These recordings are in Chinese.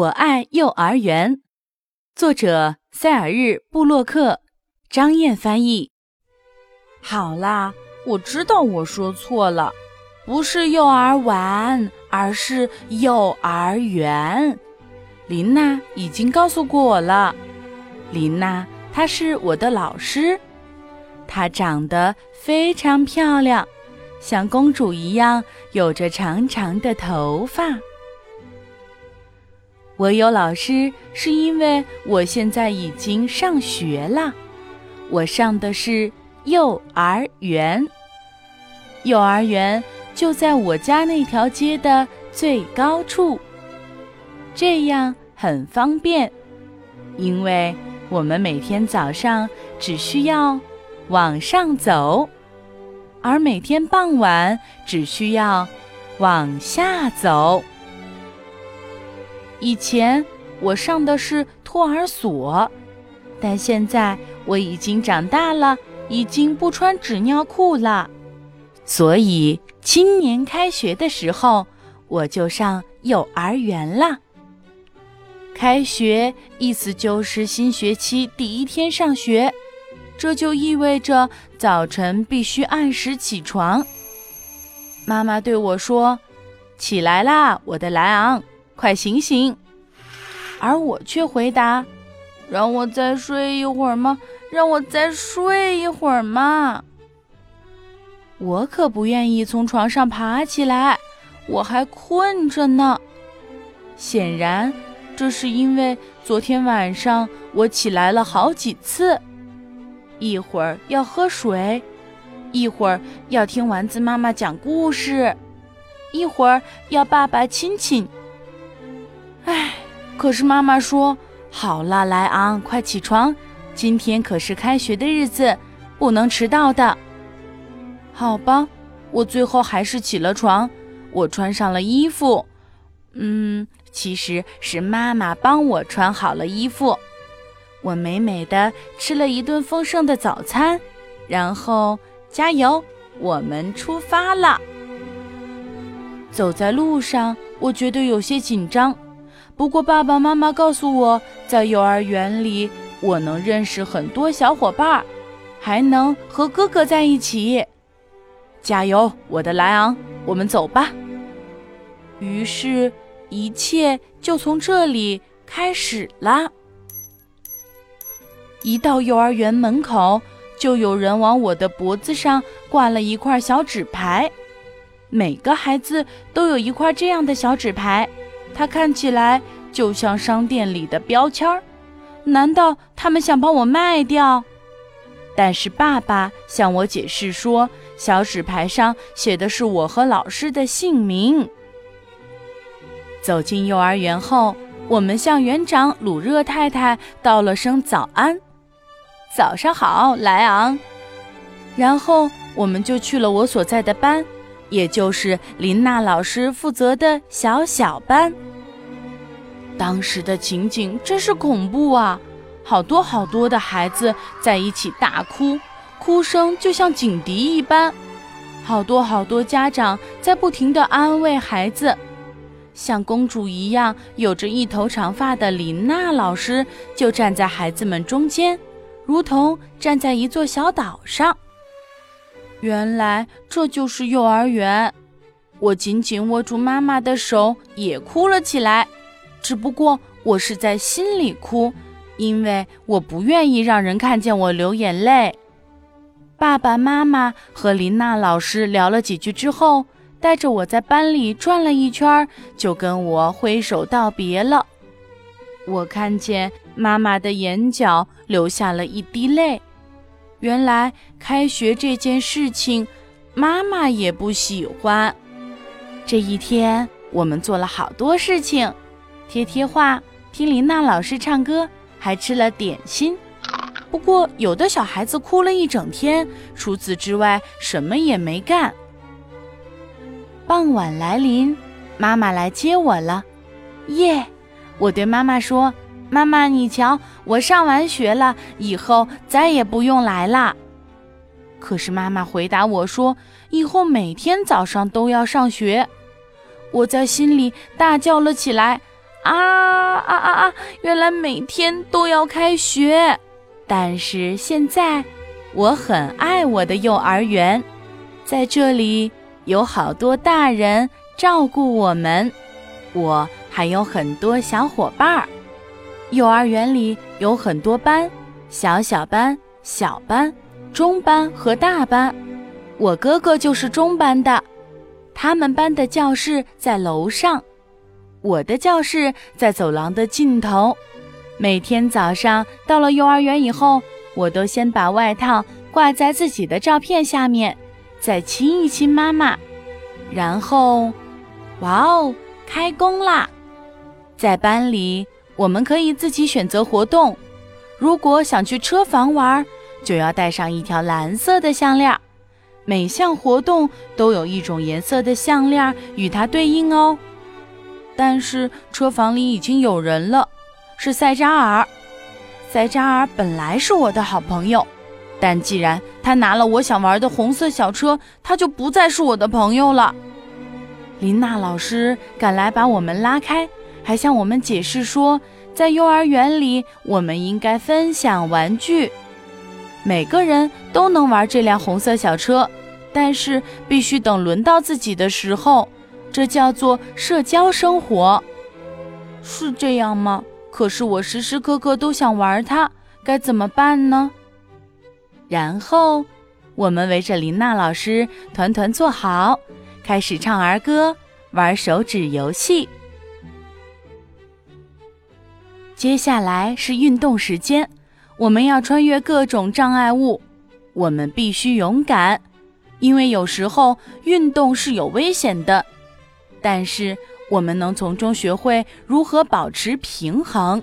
我爱幼儿园，作者塞尔日·布洛克，张燕翻译。好啦，我知道我说错了，不是幼儿园，而是幼儿园。琳娜已经告诉过我了。琳娜，她是我的老师，她长得非常漂亮，像公主一样，有着长长的头发。我有老师，是因为我现在已经上学了。我上的是幼儿园，幼儿园就在我家那条街的最高处，这样很方便，因为我们每天早上只需要往上走，而每天傍晚只需要往下走。以前我上的是托儿所，但现在我已经长大了，已经不穿纸尿裤了，所以今年开学的时候我就上幼儿园了。开学意思就是新学期第一天上学，这就意味着早晨必须按时起床。妈妈对我说：“起来啦，我的莱昂。”快醒醒！而我却回答：“让我再睡一会儿吗？让我再睡一会儿吗？”我可不愿意从床上爬起来，我还困着呢。显然，这是因为昨天晚上我起来了好几次，一会儿要喝水，一会儿要听丸子妈妈讲故事，一会儿要爸爸亲亲。唉，可是妈妈说：“好了，莱昂，快起床，今天可是开学的日子，不能迟到的。”好吧，我最后还是起了床，我穿上了衣服。嗯，其实是妈妈帮我穿好了衣服。我美美的吃了一顿丰盛的早餐，然后加油，我们出发了。走在路上，我觉得有些紧张。不过，爸爸妈妈告诉我在幼儿园里，我能认识很多小伙伴，还能和哥哥在一起。加油，我的莱昂，我们走吧。于是，一切就从这里开始了。一到幼儿园门口，就有人往我的脖子上挂了一块小纸牌。每个孩子都有一块这样的小纸牌。它看起来就像商店里的标签儿，难道他们想把我卖掉？但是爸爸向我解释说，小纸牌上写的是我和老师的姓名。走进幼儿园后，我们向园长鲁热太太道了声早安，早上好，莱昂。然后我们就去了我所在的班。也就是林娜老师负责的小小班。当时的情景真是恐怖啊！好多好多的孩子在一起大哭，哭声就像警笛一般。好多好多家长在不停地安慰孩子。像公主一样有着一头长发的林娜老师就站在孩子们中间，如同站在一座小岛上。原来这就是幼儿园，我紧紧握住妈妈的手，也哭了起来。只不过我是在心里哭，因为我不愿意让人看见我流眼泪。爸爸妈妈和林娜老师聊了几句之后，带着我在班里转了一圈，就跟我挥手道别了。我看见妈妈的眼角流下了一滴泪。原来开学这件事情，妈妈也不喜欢。这一天，我们做了好多事情：贴贴画、听琳娜老师唱歌，还吃了点心。不过，有的小孩子哭了一整天，除此之外什么也没干。傍晚来临，妈妈来接我了。耶！我对妈妈说。妈妈，你瞧，我上完学了，以后再也不用来了。可是妈妈回答我说：“以后每天早上都要上学。”我在心里大叫了起来：“啊啊啊啊！原来每天都要开学，但是现在我很爱我的幼儿园，在这里有好多大人照顾我们，我还有很多小伙伴儿。幼儿园里有很多班，小小班、小班、中班和大班。我哥哥就是中班的，他们班的教室在楼上。我的教室在走廊的尽头。每天早上到了幼儿园以后，我都先把外套挂在自己的照片下面，再亲一亲妈妈，然后，哇哦，开工啦！在班里，我们可以自己选择活动。如果想去车房玩，就要带上一条蓝色的项链。每项活动都有一种颜色的项链与它对应哦。但是车房里已经有人了，是塞扎尔。塞扎尔本来是我的好朋友，但既然他拿了我想玩的红色小车，他就不再是我的朋友了。琳娜老师赶来把我们拉开，还向我们解释说，在幼儿园里我们应该分享玩具，每个人都能玩这辆红色小车，但是必须等轮到自己的时候。这叫做社交生活，是这样吗？可是我时时刻刻都想玩它，该怎么办呢？然后我们围着琳娜老师团团坐好，开始唱儿歌，玩手指游戏。接下来是运动时间，我们要穿越各种障碍物，我们必须勇敢，因为有时候运动是有危险的。但是我们能从中学会如何保持平衡。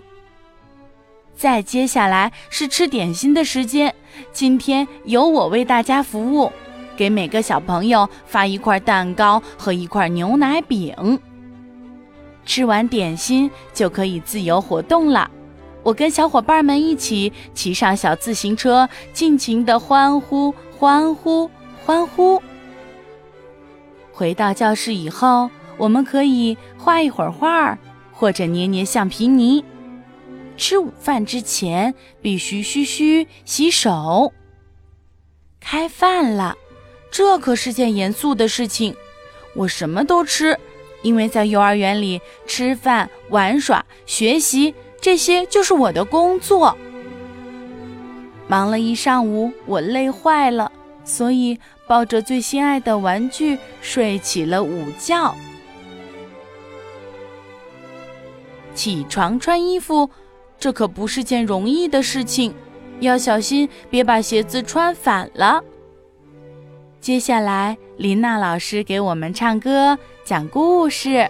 再接下来是吃点心的时间，今天由我为大家服务，给每个小朋友发一块蛋糕和一块牛奶饼。吃完点心就可以自由活动了。我跟小伙伴们一起骑上小自行车，尽情的欢呼、欢呼、欢呼。回到教室以后。我们可以画一会儿画，或者捏捏橡皮泥。吃午饭之前必须嘘嘘洗手。开饭了，这可是件严肃的事情。我什么都吃，因为在幼儿园里吃饭、玩耍、学习，这些就是我的工作。忙了一上午，我累坏了，所以抱着最心爱的玩具睡起了午觉。起床穿衣服，这可不是件容易的事情，要小心别把鞋子穿反了。接下来，琳娜老师给我们唱歌、讲故事。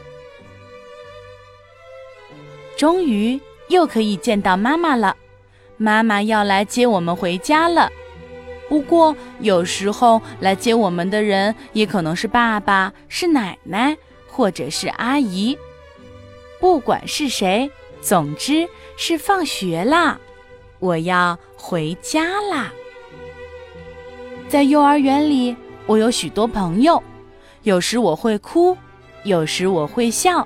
终于又可以见到妈妈了，妈妈要来接我们回家了。不过，有时候来接我们的人也可能是爸爸、是奶奶，或者是阿姨。不管是谁，总之是放学啦，我要回家啦。在幼儿园里，我有许多朋友，有时我会哭，有时我会笑。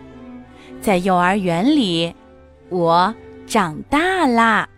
在幼儿园里，我长大啦。